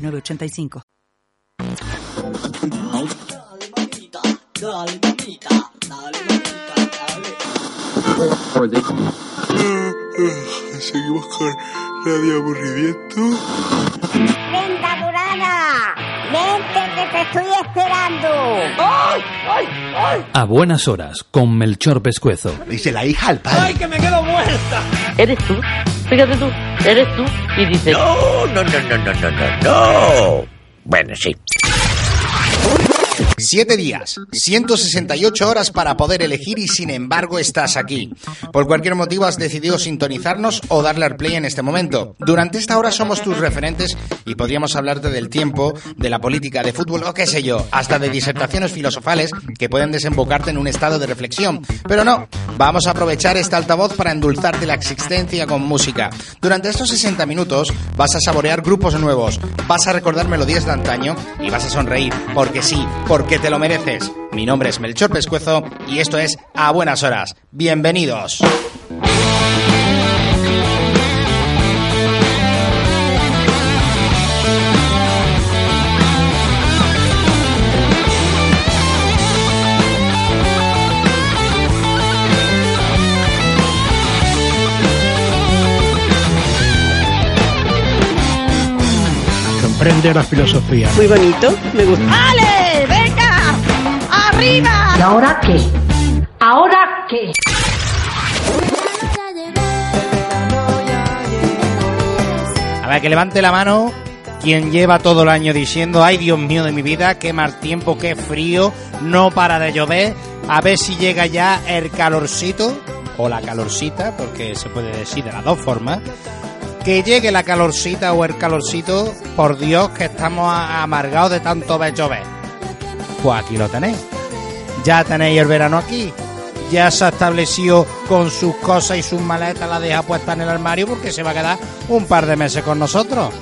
906985. Seguimos con Radio Aburrimiento. ¡Vente que te estoy esperando! A buenas horas, con Melchor Pescuezo. Dice la hija al padre. ¿Eres tú? Fíjate tú, eres tú. Y dices, No, no, no, no, no, no, no, no. Bueno, sí. Siete días, 168 horas para poder elegir y sin embargo estás aquí. Por cualquier motivo has decidido sintonizarnos o darle al play en este momento. Durante esta hora somos tus referentes y podríamos hablarte del tiempo, de la política, de fútbol o qué sé yo, hasta de disertaciones filosofales que pueden desembocarte en un estado de reflexión. Pero no, vamos a aprovechar este altavoz para endulzarte la existencia con música. Durante estos 60 minutos vas a saborear grupos nuevos, vas a recordar melodías de antaño y vas a sonreír, porque sí, porque te lo mereces. Mi nombre es Melchor Pescuezo y esto es A Buenas Horas. Bienvenidos. Comprende la filosofía. muy bonito, me gusta. ¡Ale! ¿Y ahora qué? ¿Ahora qué? A ver, que levante la mano quien lleva todo el año diciendo, ay Dios mío de mi vida, qué mal tiempo, qué frío, no para de llover, a ver si llega ya el calorcito, o la calorcita, porque se puede decir de las dos formas, que llegue la calorcita o el calorcito, por Dios que estamos amargados de tanto ver llover. Pues aquí lo tenéis. Ya tenéis el verano aquí. Ya se ha establecido con sus cosas y sus maletas, la deja puesta en el armario porque se va a quedar un par de meses con nosotros.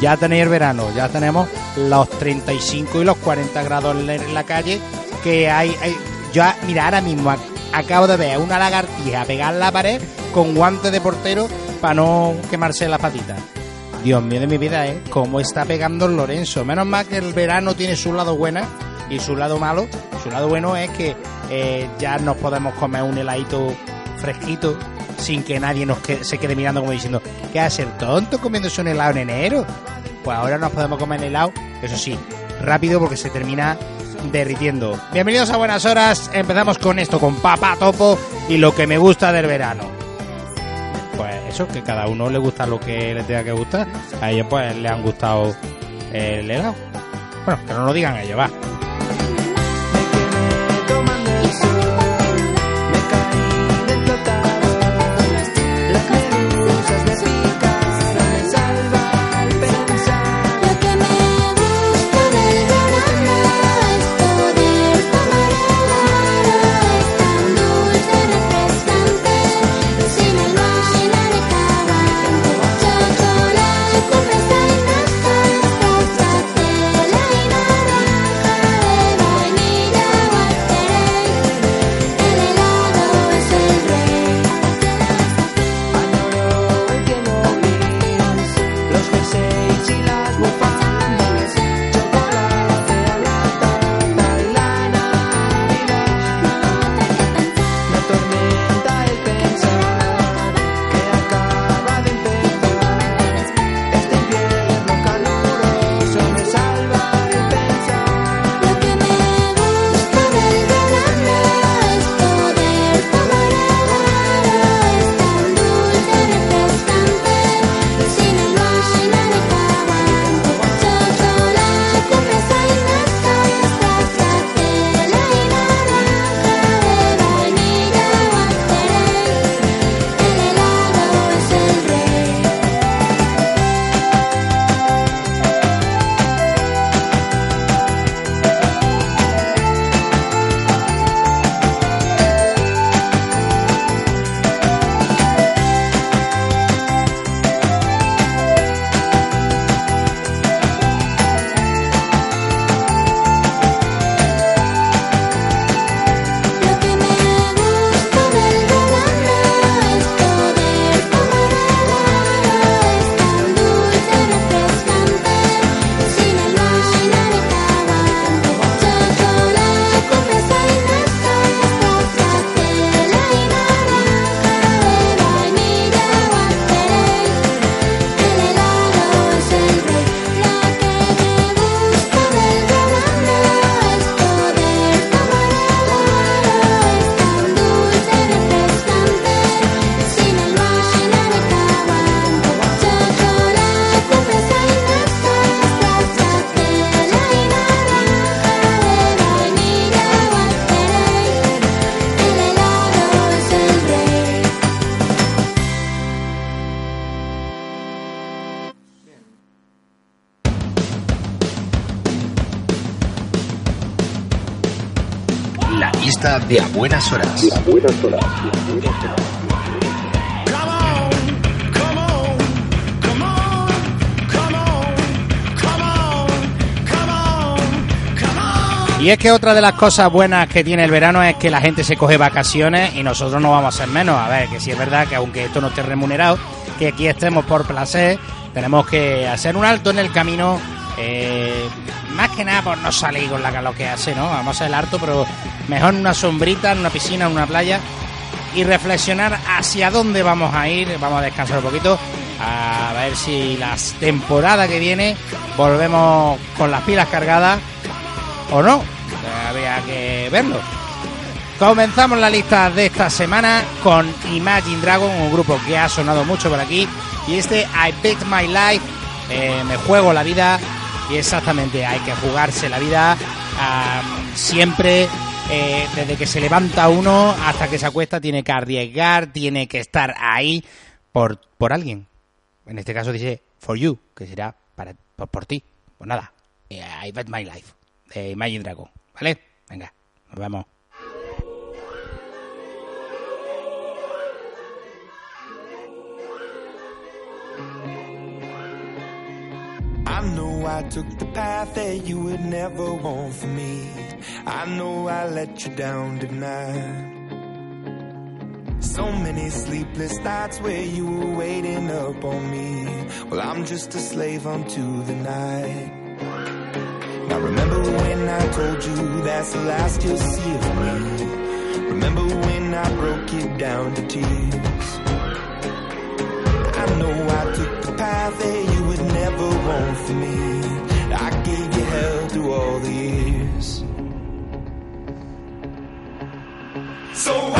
Ya tenéis el verano, ya tenemos los 35 y los 40 grados en la- calle que hay... hay ya, mira, ahora mismo ac- acabo de ver una lagartija pegar la pared con guantes de portero para no quemarse las patitas. Dios mío de mi vida, ¿eh? Cómo está pegando Lorenzo. Menos mal que el verano tiene su lado bueno y su lado malo. Su lado bueno es que eh, ya nos podemos comer un heladito fresquito sin que nadie nos se quede mirando como diciendo, ¿qué hace el tonto comiéndose un helado en enero? Pues ahora nos podemos comer el helado, eso sí, rápido porque se termina derritiendo. Bienvenidos a Buenas Horas, empezamos con esto, con Papa Topo y lo que me gusta del verano. Pues eso, que cada uno le gusta lo que le tenga que gustar. A ellos pues le han gustado el helado. Bueno, que no lo digan ellos, va. De A Buenas Horas. Y es que otra de las cosas buenas que tiene el verano es que la gente se coge vacaciones y nosotros no vamos a ser menos. A ver, que si es verdad que aunque esto no esté remunerado, que aquí estemos por placer, tenemos que hacer un alto en el camino. eh, más que nada por no salir con la calor que hace, ¿no? Vamos a el harto, pero mejor en una sombrita, en una piscina, en una playa y reflexionar hacia dónde vamos a ir. Vamos a descansar un poquito, a ver si la temporada que viene volvemos con las pilas cargadas o no. Habría que verlo. Comenzamos la lista de esta semana con Imagine Dragon, un grupo que ha sonado mucho por aquí. Y este I Bet My Life, eh, me juego la vida. Y exactamente, hay que jugarse la vida ah, siempre. eh, desde que se levanta uno hasta que se acuesta, tiene que arriesgar, tiene que estar ahí por, por alguien. En este caso dice for you, que será para, por, por ti. Pues nada, eh, I Bet My Life de Imagine Dragon, ¿vale? Venga, nos vemos. I know I took the path that you would never want for me. I know I let you down tonight. So many sleepless nights where you were waiting up on me. Well, I'm just a slave unto the night. Now remember when I told you that's the last you'll see of me. Remember when I broke it down to tears. I know I took the path that you never want for me. I gave you hell through all the years. So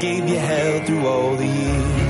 Gave you hell through all the years.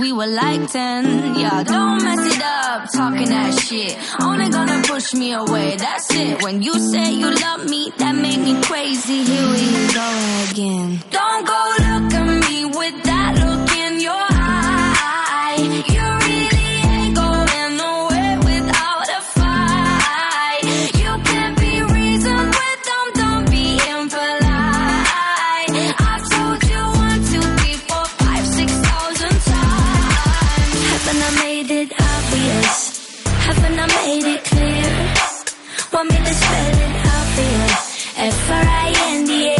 we were like 10. made it clear. Want me to spell it out for you? F-R-I-N-D-A.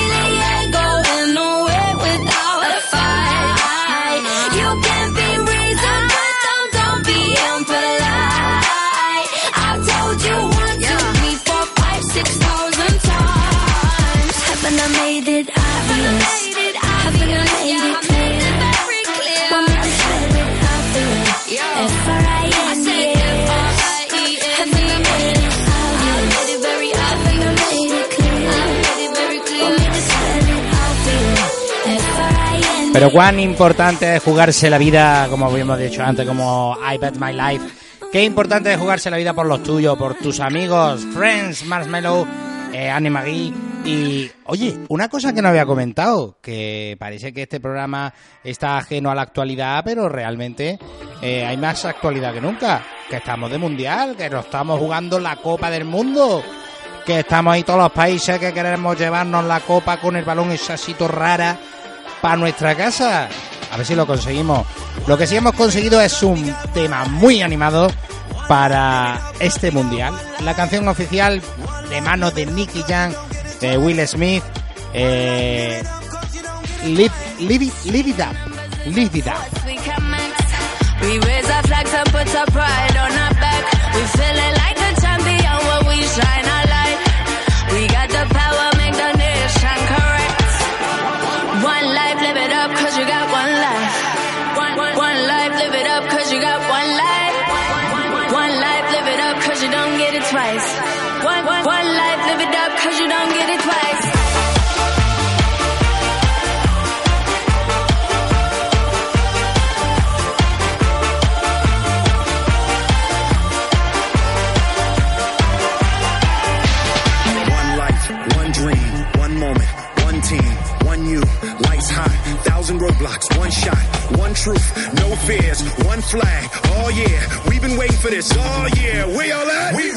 Pero cuán importante es jugarse la vida, como habíamos dicho antes, como I Bet My Life. Qué importante es jugarse la vida por los tuyos, por tus amigos, friends, Marshmallow, eh, Anne Marie. Y, oye, una cosa que no había comentado, que parece que este programa está ajeno a la actualidad, pero realmente eh, hay más actualidad que nunca. Que estamos de mundial, que nos estamos jugando la Copa del Mundo que estamos ahí todos los países que queremos llevarnos la copa con el balón esa asito rara para nuestra casa. A ver si lo conseguimos. Lo que sí hemos conseguido es un tema muy animado para este mundial. La canción oficial de manos de Nicky Jam, de Will Smith, eh, Live, live live it up, live it up. Fears, one flag. Oh yeah, we've been waiting for this all year. We all at? We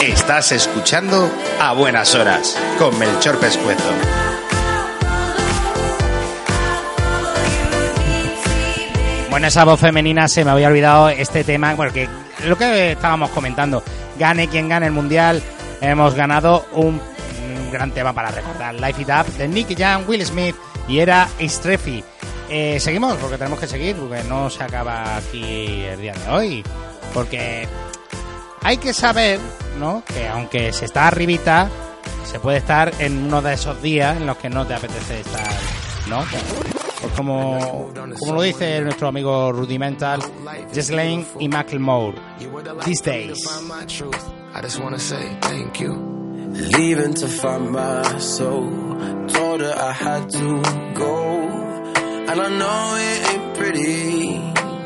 Estás escuchando a buenas horas con Melchor Pescuezo. Bueno, esa voz femenina se me había olvidado este tema, porque lo que estábamos comentando, gane quien gane el mundial, hemos ganado un, un gran tema para recordar, Life It Up de Nick Jam, Will Smith y era Strefi. Eh, seguimos porque tenemos que seguir, porque no se acaba aquí el día de hoy. Porque hay que saber, ¿no? Que aunque se está arribita, se puede estar en uno de esos días en los que no te apetece estar, ¿no? Pues como, como lo dice nuestro amigo Rudimental, Jess Lane y Michael Moore, these days. Leaving to find my soul. Told her I had to go. And I know it ain't pretty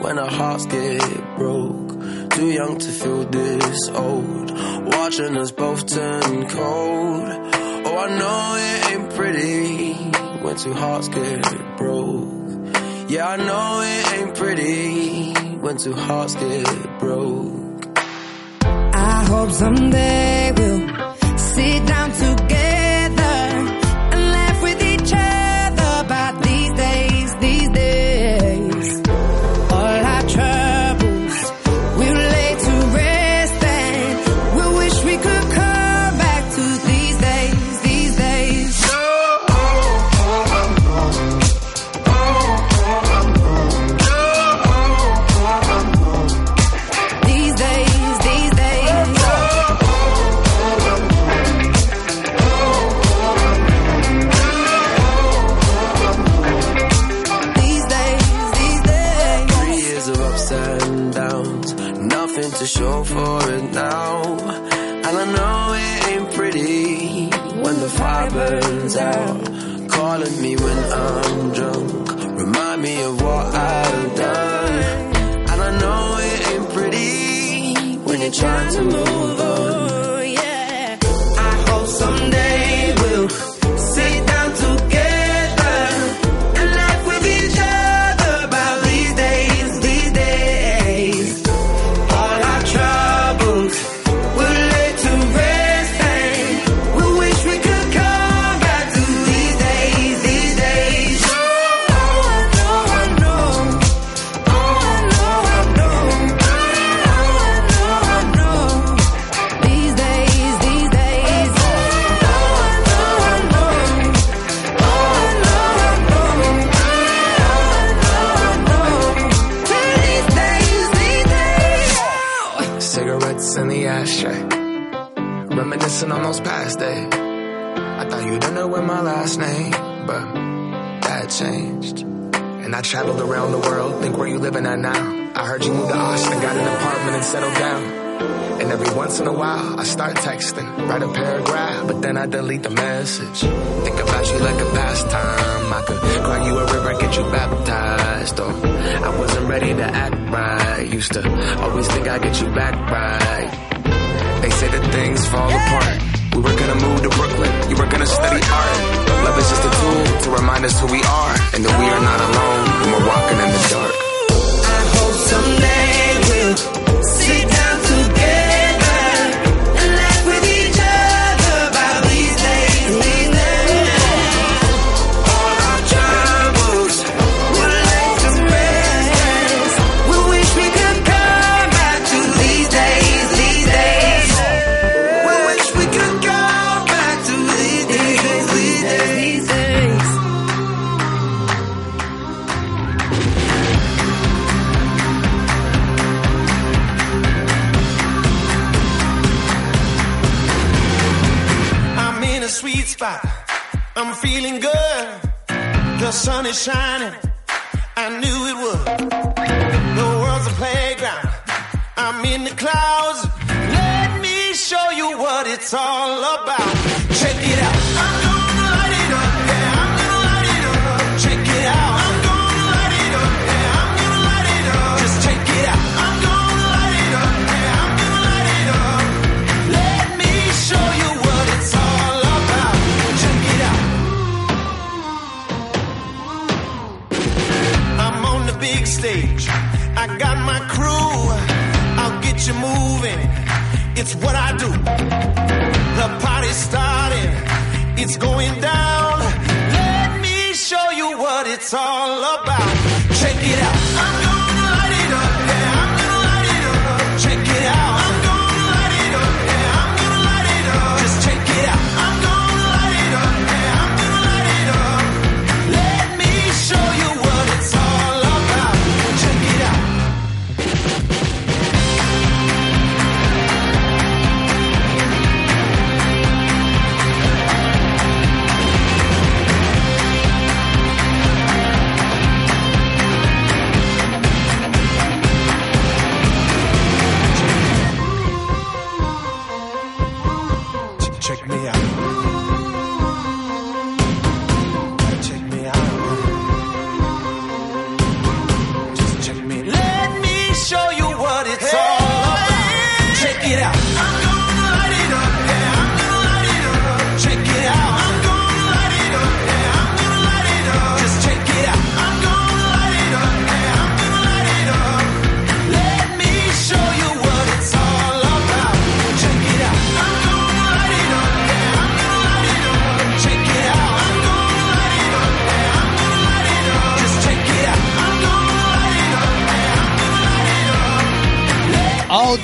when our hearts get broke. Too young to feel this old. Watching us both turn cold. Oh, I know it ain't pretty when two hearts get broke. Yeah, I know it ain't pretty when two hearts get broke. I hope someday we'll sit down together.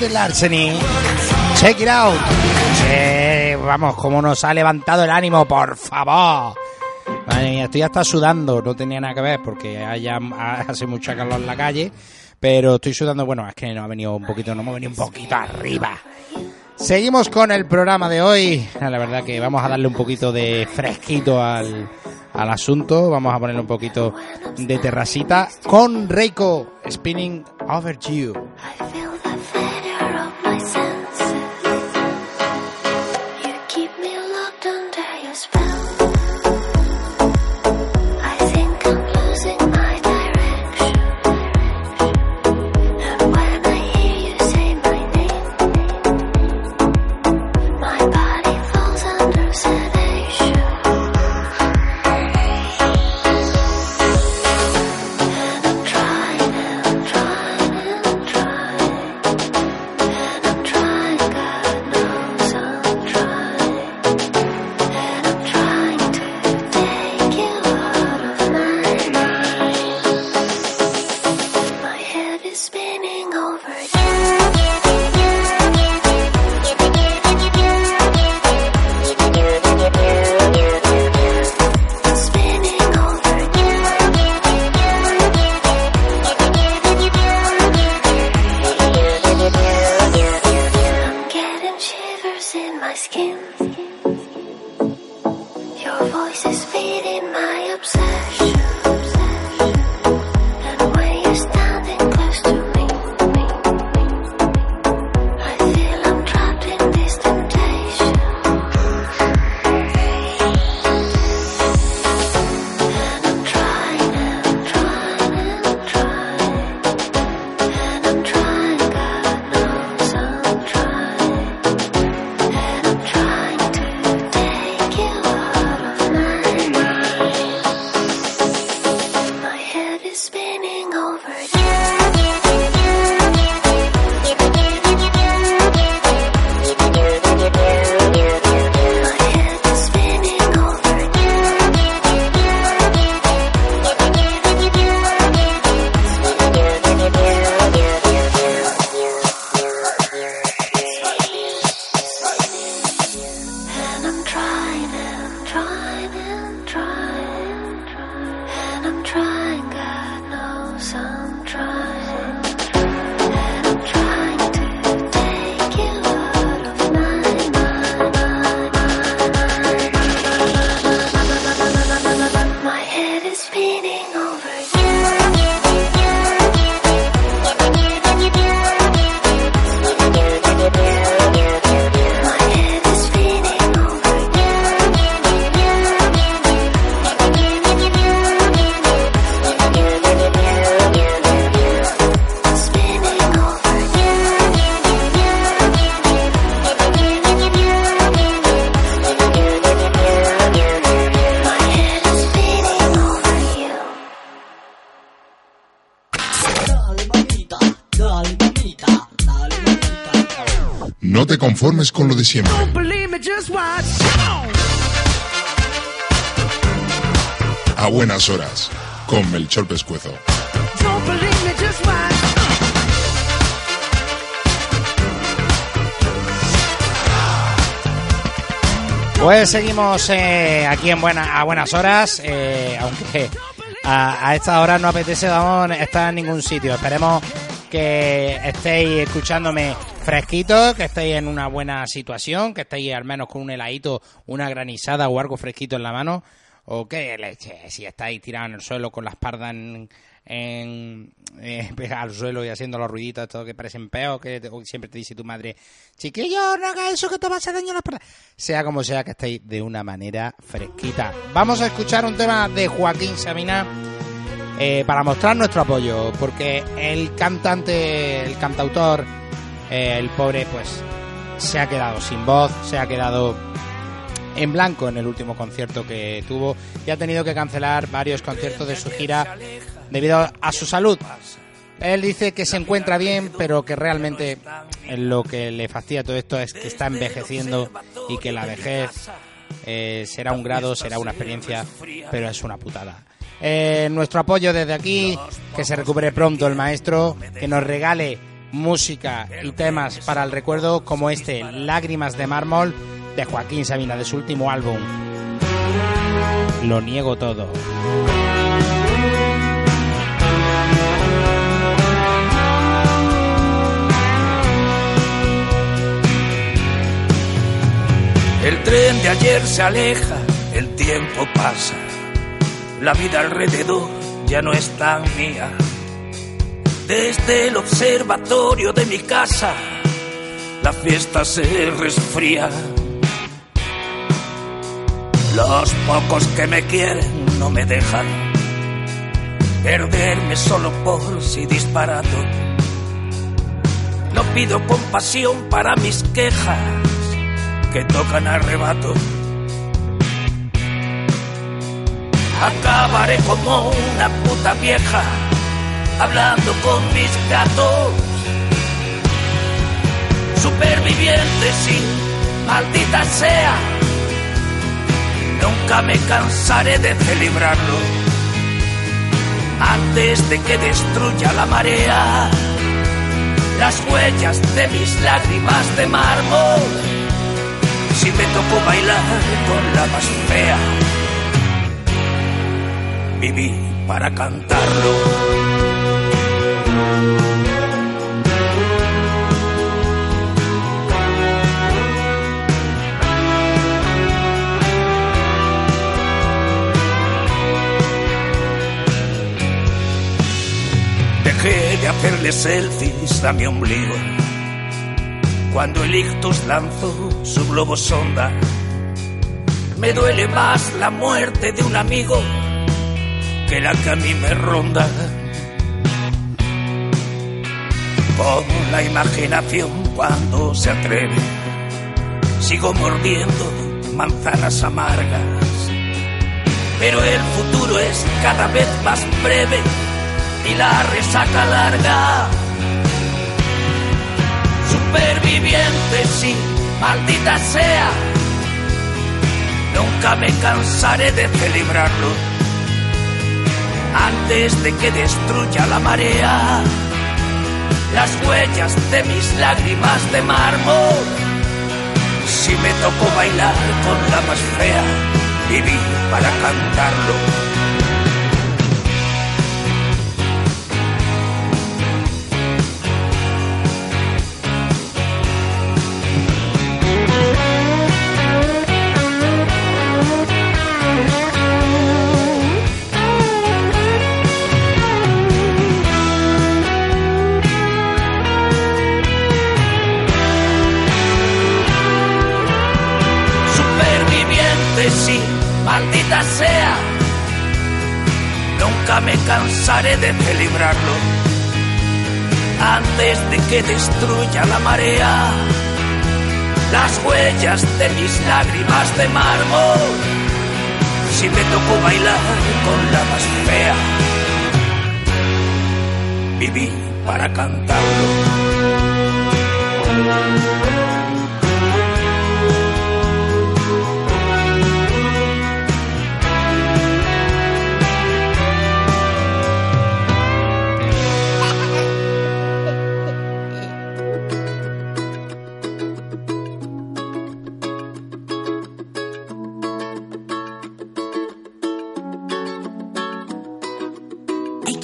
The Larceny. Check it out. Vamos, cómo nos ha levantado el ánimo, por favor. Estoy hasta sudando. No tenía nada que ver porque haya, hace mucha calor en la calle. Pero estoy sudando, bueno, es que nos ha venido un poquito, nos hemos venido un poquito arriba. Seguimos con el programa de hoy. La verdad que vamos a darle un poquito de fresquito al, al asunto. Vamos a ponerle un poquito de terracita con Reiko Spinning Over You. De siempre. A buenas horas, con Melchor Pescuezo. Don't believe me, just watch. Pues seguimos eh, aquí en buena, a buenas horas, eh, aunque a, a esta hora no apetece vamos, estar en ningún sitio. Esperemos que estéis escuchándome fresquitos, que estéis en una buena situación, que estéis al menos con un heladito, una granizada o algo fresquito en la mano. O qué leche, si estáis tirados en el suelo con la espalda en, en eh, al suelo y haciendo los ruiditos estos que parecen peos, que siempre te dice tu madre, chiquillo, no hagas eso que te va a hacer daño a la espalda. Sea como sea, que estéis de una manera fresquita. Vamos a escuchar un tema de Joaquín Sabina eh, para mostrar nuestro apoyo, porque el cantante, el cantautor, eh, el pobre, pues se ha quedado sin voz, se ha quedado en blanco en el último concierto que tuvo y ha tenido que cancelar varios conciertos de su gira debido a su salud. Él dice que se encuentra bien, pero que realmente lo que le fastidia todo esto es que está envejeciendo y que la vejez eh, será un grado, será una experiencia, pero es una putada. Eh, nuestro apoyo desde aquí, que se recupere pronto el maestro, que nos regale música y temas para el recuerdo como este, Lágrimas de mármol, de Joaquín Sabina, de su último álbum. Lo niego todo. El tren de ayer se aleja, el tiempo pasa, la vida alrededor ya no es tan mía. Desde el observatorio de mi casa, la fiesta se resfría. Los pocos que me quieren no me dejan perderme solo por si disparado. No pido compasión para mis quejas que tocan arrebato. Acabaré como una puta vieja hablando con mis gatos. Superviviente, sí, maldita sea. Nunca me cansaré de celebrarlo antes de que destruya la marea las huellas de mis lágrimas de mármol. Si me tocó bailar con la más fea, viví para cantarlo. De hacerle selfies a mi ombligo cuando el ictus lanzó su globo sonda. Me duele más la muerte de un amigo que la que a mí me ronda. Con la imaginación cuando se atreve, sigo mordiendo manzanas amargas. Pero el futuro es cada vez más breve y la resaca larga. Superviviente, sí, maldita sea. Nunca me cansaré de celebrarlo antes de que destruya la marea las huellas de mis lágrimas de mármol. Si me tocó bailar con la más fea, viví para cantarlo. De celebrarlo antes de que destruya la marea las huellas de mis lágrimas de mármol. Si me tocó bailar con la más fea, viví para cantarlo.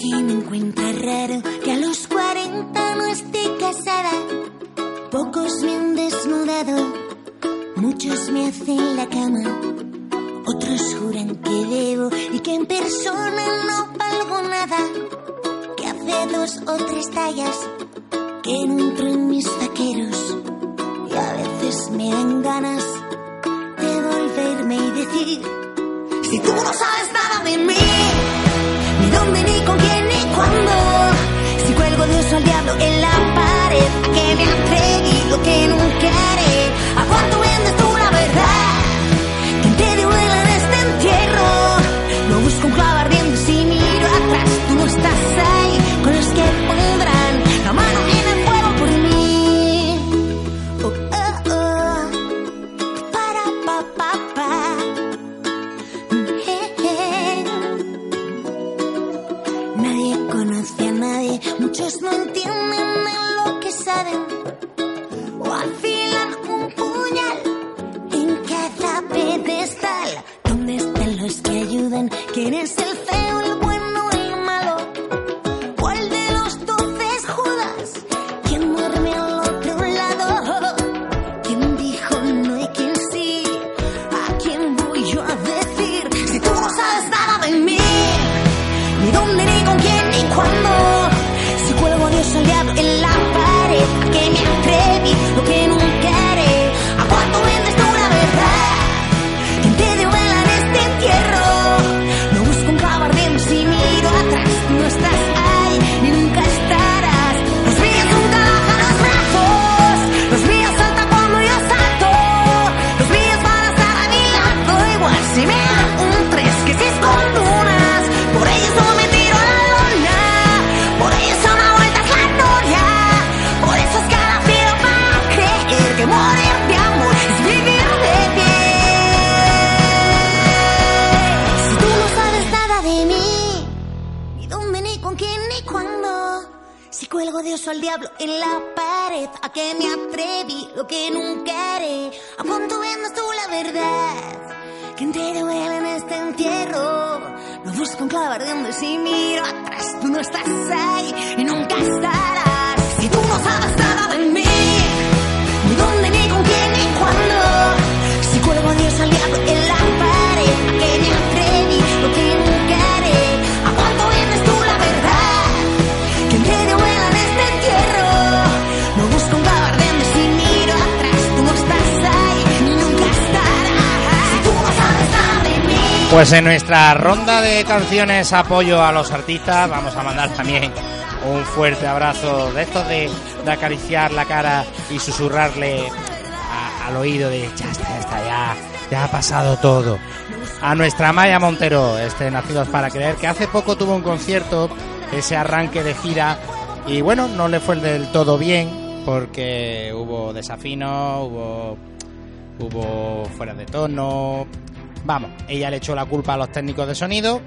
Quien encuentra raro que a los 40 no esté casada. Pocos me han desnudado, muchos me hacen la cama. Otros juran que debo y que en persona no valgo nada. Que hace dos o tres tallas que no entro en mis vaqueros. Y a veces me dan ganas de volverme y decir: Si tú no sabes nada de mí ni dónde, ni con quién, cuelgo de oso al diablo en la pared, a que me atreví lo que nunca haré. ¿A cuánto Si me dan un 3, que si es con unas, por ellos no me tiro a la lona. Por ellos son no vueltas la noria. Por eso es cada fiel para creer que morir de amor es vivir de pie. Si tú no sabes nada de mí, ni dónde, ni con quién, ni cuándo. Si cuelgo de oso al diablo en la pared, ¿a qué me atreví? Lo que nunca haré. ¿A cuánto vendas tú la verdad? Que duele en este entierro. Lo busco en clavar de donde si miro atrás. Tú no estás ahí y nunca estarás. Si tú no sabes nada de mí, Pues en nuestra ronda de canciones apoyo a los artistas vamos a mandar también un fuerte abrazo de estos de, acariciar la cara y susurrarle al oído de ya está, ya está, ya, ya ha pasado todo. A nuestra Maya Montero, este Nacidos para Creer, que hace poco tuvo un concierto, ese arranque de gira, y bueno, no le fue del todo bien, porque hubo desafino, hubo hubo fuera de tono. Vamos, ella le echó la culpa a los técnicos de sonido.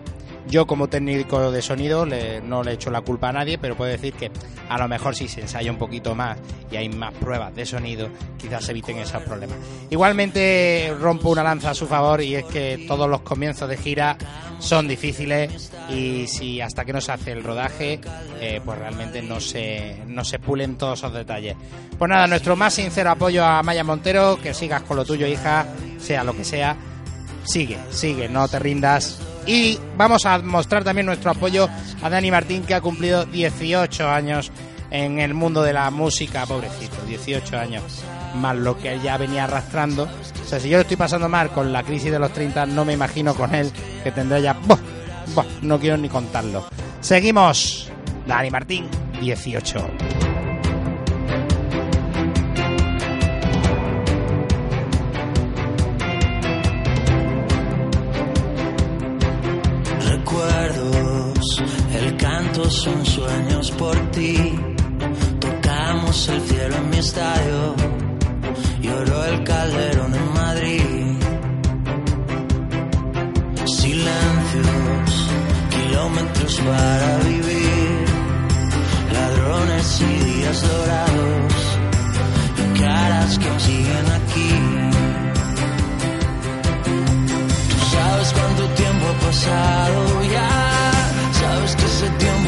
Yo como técnico de sonido no le echo la culpa a nadie, pero puedo decir que a lo mejor si se ensaya un poquito más y hay más pruebas de sonido, quizás se eviten esos problemas. Igualmente rompo una lanza a su favor y es que todos los comienzos de gira son difíciles y si hasta que no se hace el rodaje, eh, pues realmente no se, no se pulen todos esos detalles. Pues nada, nuestro más sincero apoyo a Maya Montero, que sigas con lo tuyo, hija, sea lo que sea. Sigue, sigue, no te rindas. Y vamos a mostrar también nuestro apoyo a Dani Martín, que ha cumplido 18 años en el mundo de la música, pobrecito, 18 años, más lo que ya venía arrastrando. O sea, si yo lo estoy pasando mal con la crisis de los 30, no me imagino con él, que tendrá ya... no quiero ni contarlo. Seguimos. Dani Martín, 18. Por ti. Tocamos el cielo en mi estadio. Lloró el calderón en Madrid. Silencios, kilómetros para vivir. Ladrones y días dorados. Y caras que siguen aquí. Tú sabes cuánto tiempo ha pasado ya. Sabes que ese tiempo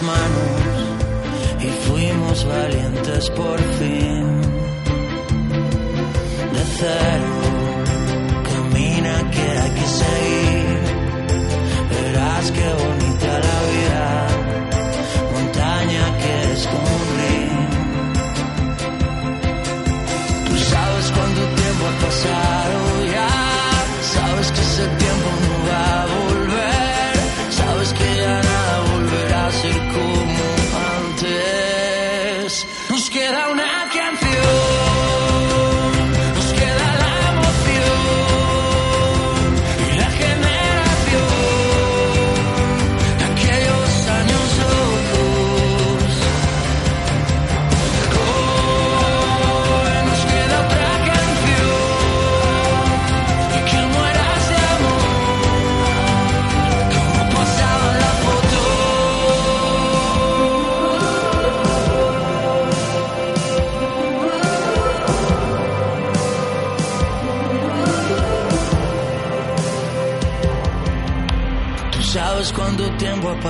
manos y fuimos valientes por fin.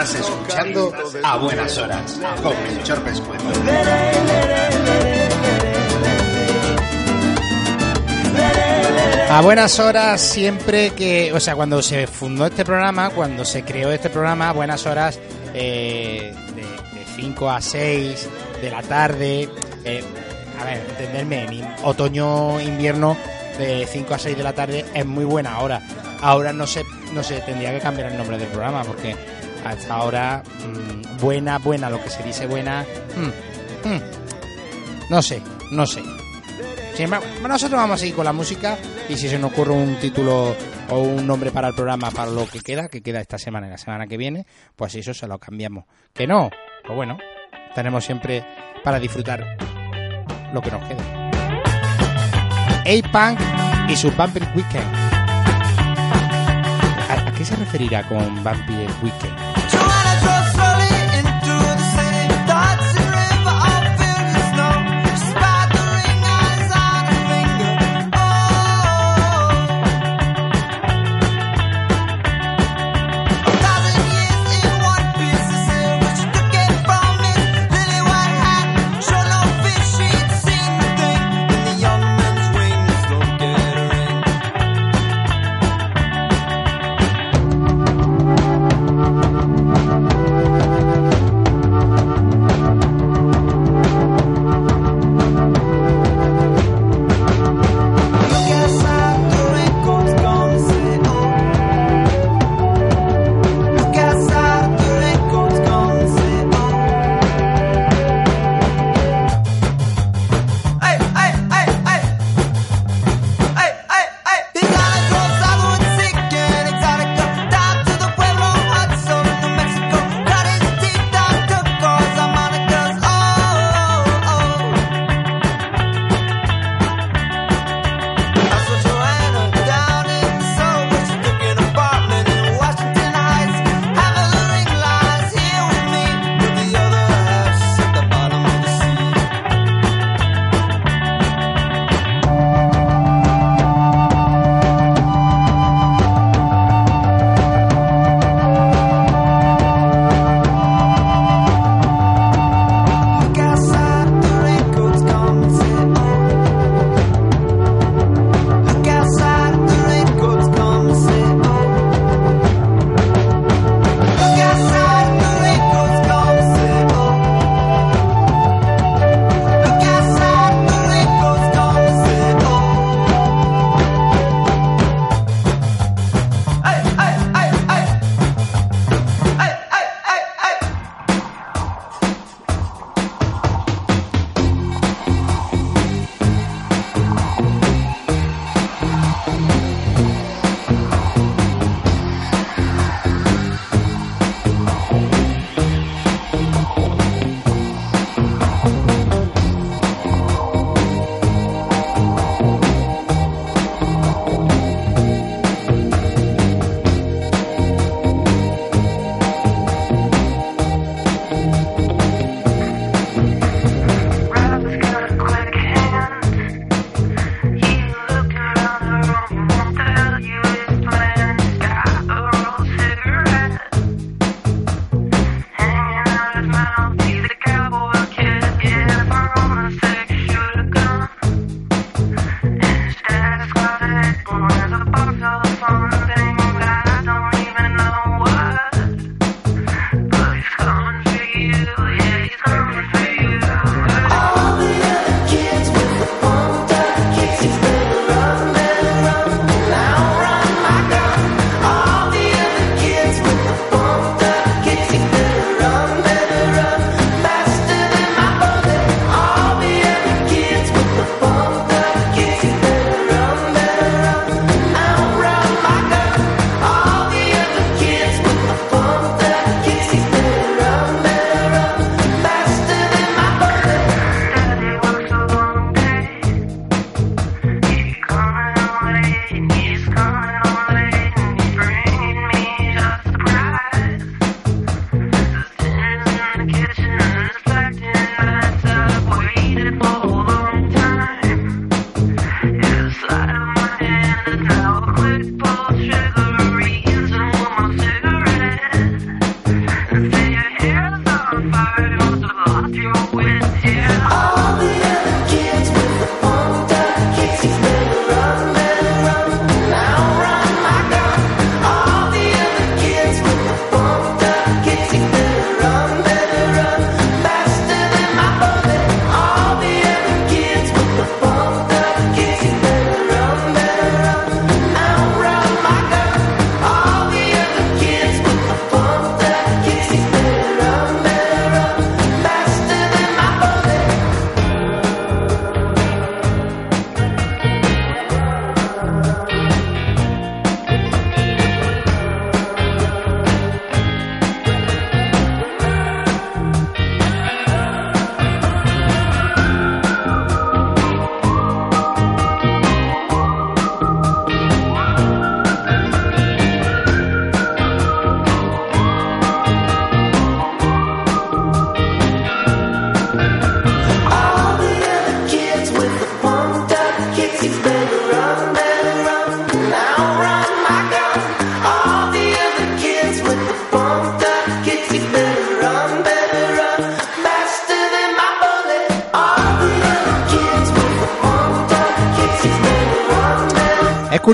Escuchando a buenas horas con. A buenas horas siempre que, o sea, cuando se fundó este programa, cuando se creó este programa, a buenas horas eh, de 5 a 6 de la tarde, eh, a ver, entenderme, en otoño, invierno, de 5 a 6 de la tarde es muy buena hora. Ahora no se, no se tendría que cambiar el nombre del programa porque hasta ahora mm, buena, buena, lo que se dice buena, mm, mm, no sé, no sé. Sin embargo, nosotros vamos a seguir con la música y si se nos ocurre un título o un nombre para el programa para lo que queda, que queda esta semana y la semana que viene, pues eso se lo cambiamos. Que no, pues bueno, tenemos siempre para disfrutar lo que nos quede. A-Punk y su Vampire Weekend. ¿A, a qué se referirá con Vampire Weekend?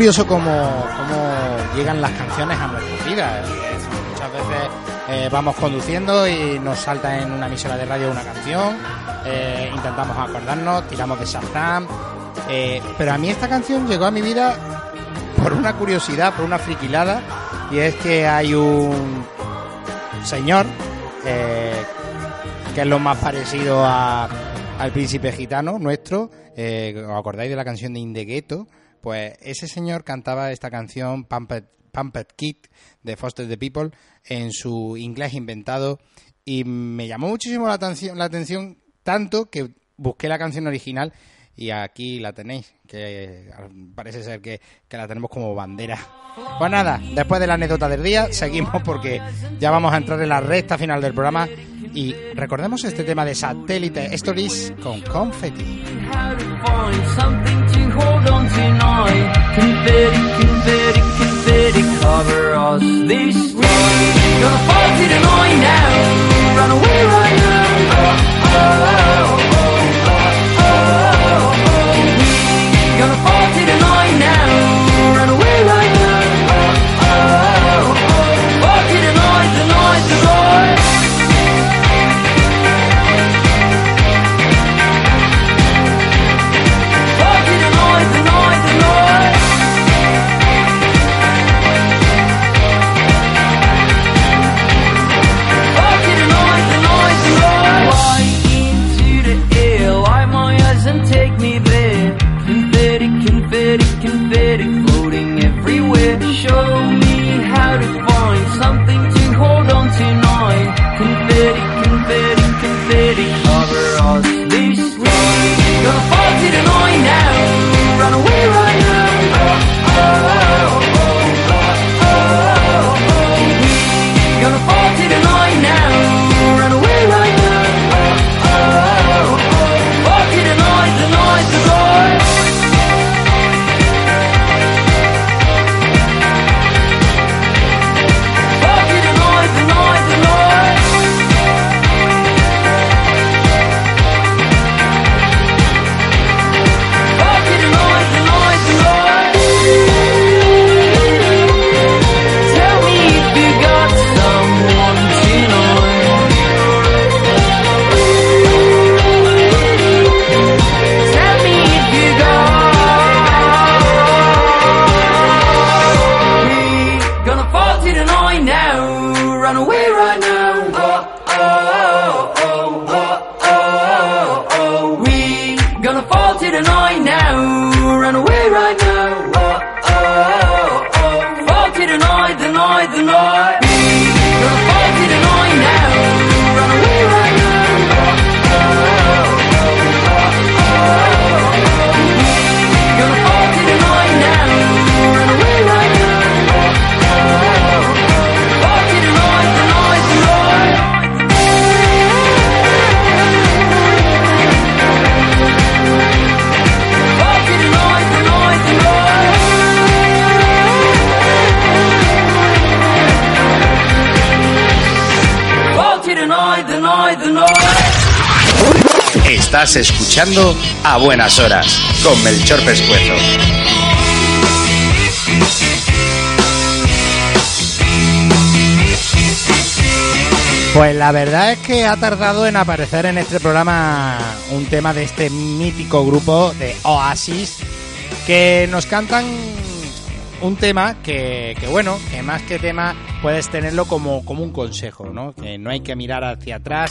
Curioso cómo, cómo llegan las canciones a nuestras vidas. Muchas veces eh, vamos conduciendo y nos salta en una emisora de radio una canción, eh, intentamos acordarnos, tiramos de Shazam. eh, pero a mí esta canción llegó a mi vida por una curiosidad, por una friquilada, y es que hay un señor que es lo más parecido a- al príncipe gitano nuestro. ¿Os acordáis de la canción de Indegueto? Pues ese señor cantaba esta canción, Pumped, Pumped Kid, de Foster the People, en su inglés inventado. Y me llamó muchísimo la atención, la atención tanto que busqué la canción original y aquí la tenéis, que eh, parece ser que, que la tenemos como bandera. Pues nada, después de la anécdota del día, seguimos porque ya vamos a entrar en la recta final del programa y recordemos este tema de Satélite Stories con Confetti. Escuchando a buenas horas con Melchor Pescuezo. Pues la verdad es que ha tardado en aparecer en este programa un tema de este mítico grupo de Oasis que nos cantan un tema que, que, bueno, que más que tema puedes tenerlo como, como un consejo, ¿no? Que no hay que mirar hacia atrás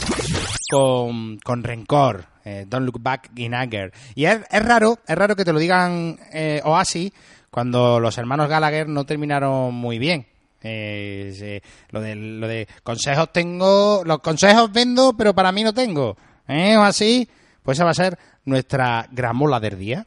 con, con rencor. Eh, don't look back in anger. Y es, es raro, es raro que te lo digan eh, Oasis cuando los hermanos Gallagher no terminaron muy bien. Eh, lo, de, lo de consejos tengo, los consejos vendo, pero para mí no tengo. ¿Eh? O así, pues esa va a ser nuestra gramola del día.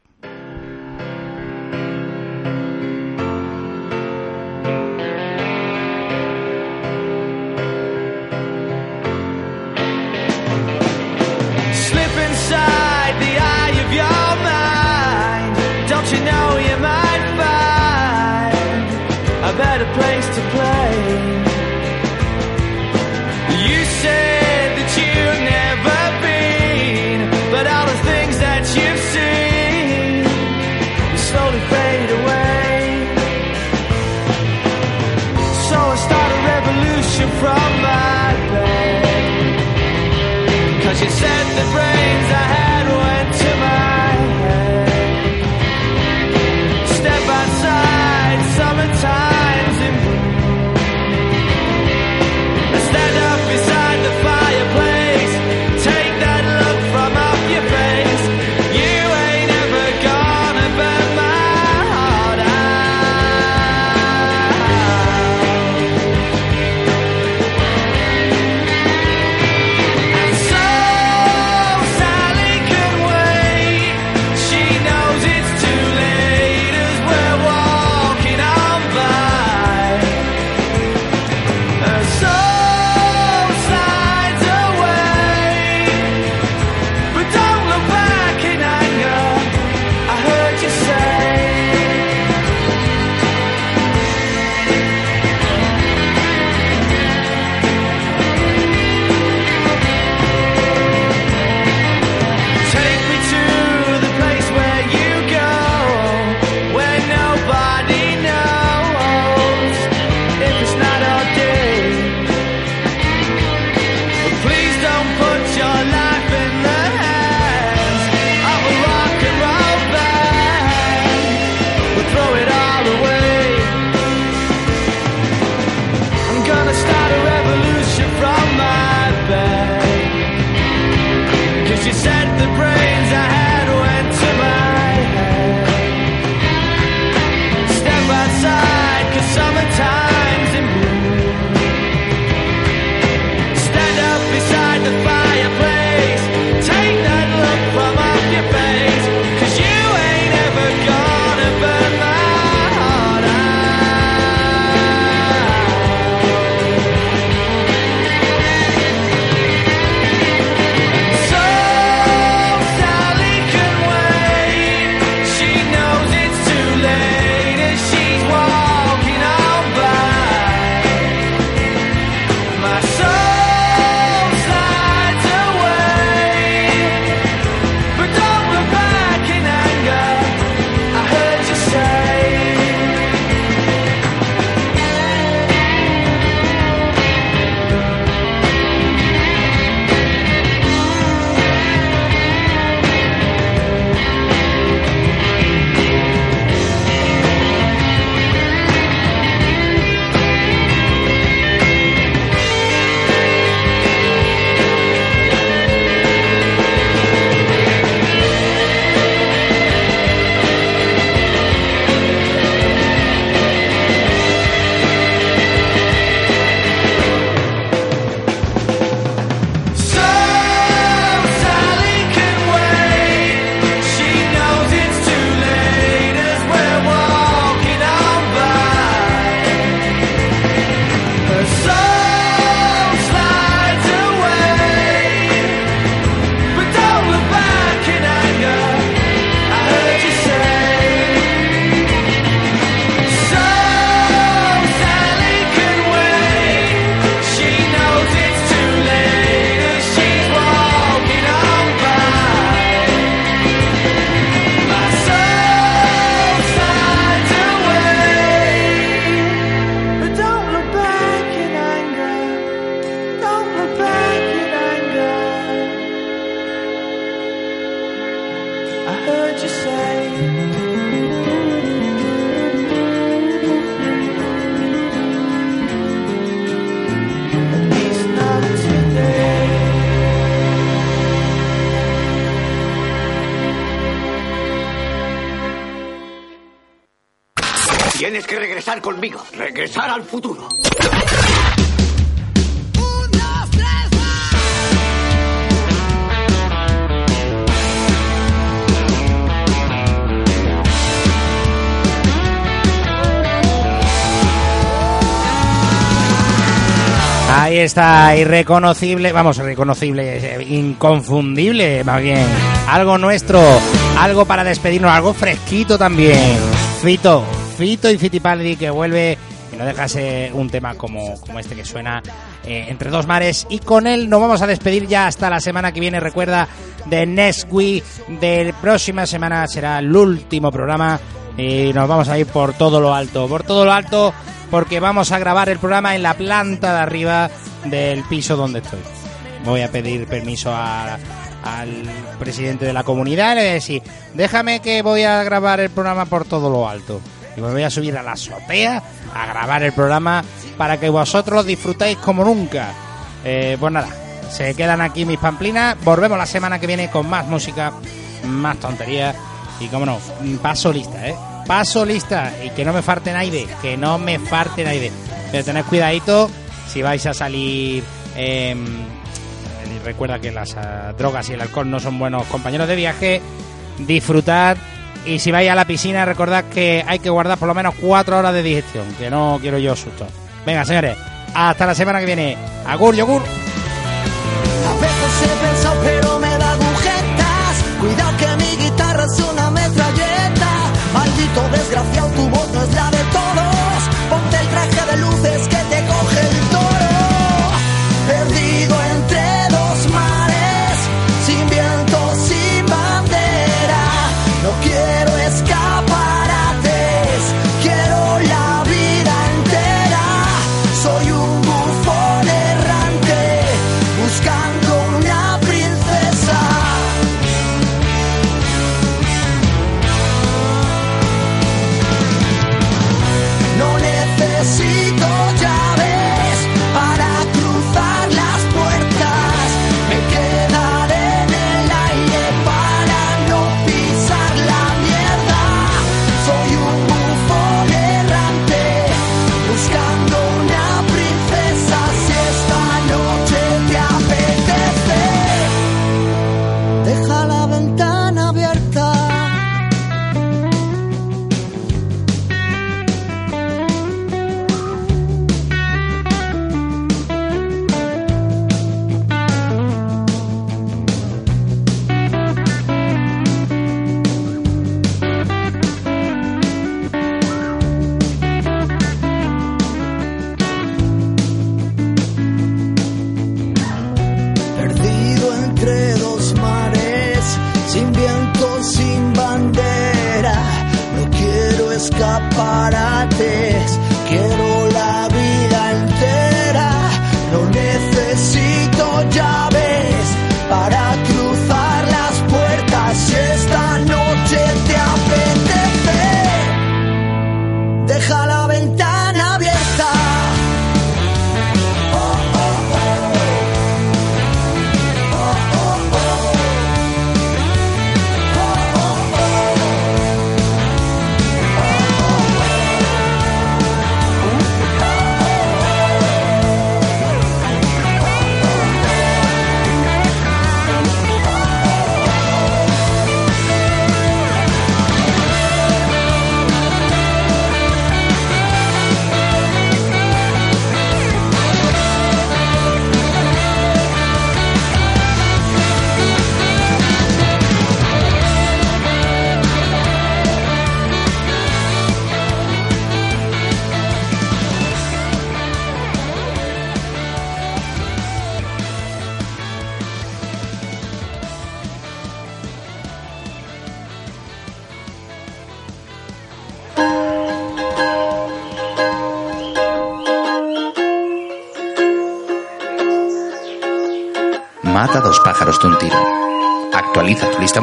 from Tienes que regresar conmigo. Regresar al futuro. Ahí está, irreconocible, vamos, irreconocible, eh, inconfundible, más bien. Algo nuestro, algo para despedirnos, algo fresquito también. Fito, Fito y Fitipaldi que vuelve y no dejase un tema como, como este que suena eh, entre dos mares. Y con él nos vamos a despedir ya hasta la semana que viene. Recuerda, de Next Week, de próxima semana será el último programa y nos vamos a ir por todo lo alto, por todo lo alto, porque vamos a grabar el programa en la planta de arriba del piso donde estoy. Voy a pedir permiso a- al presidente de la comunidad y le voy a decir, déjame que voy a grabar el programa por todo lo alto. Y me voy a subir a la azotea a grabar el programa para que vosotros disfrutéis como nunca. Eh, pues nada, se quedan aquí mis pamplinas. Volvemos la semana que viene con más música, más tonterías. Y como no, paso lista, ¿eh? Paso lista. Y que no me falte nadie, que no me falte nadie. Pero tened cuidadito si vais a salir. y recuerda que las ah, drogas y el alcohol no son buenos compañeros de viaje. Disfrutad. Y si vais a la piscina, recordad que hay que guardar por lo menos cuatro horas de digestión. Que no quiero yo susto. Venga, señores. Hasta la semana que viene. Agur, yogur. Me da agujetas Cuidado que desgraciado, tu voz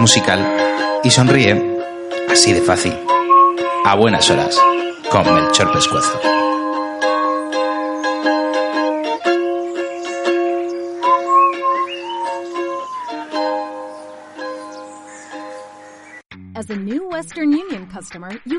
musical y sonríe. Así de fácil. A buenas horas. Con Melchor Pescuezo.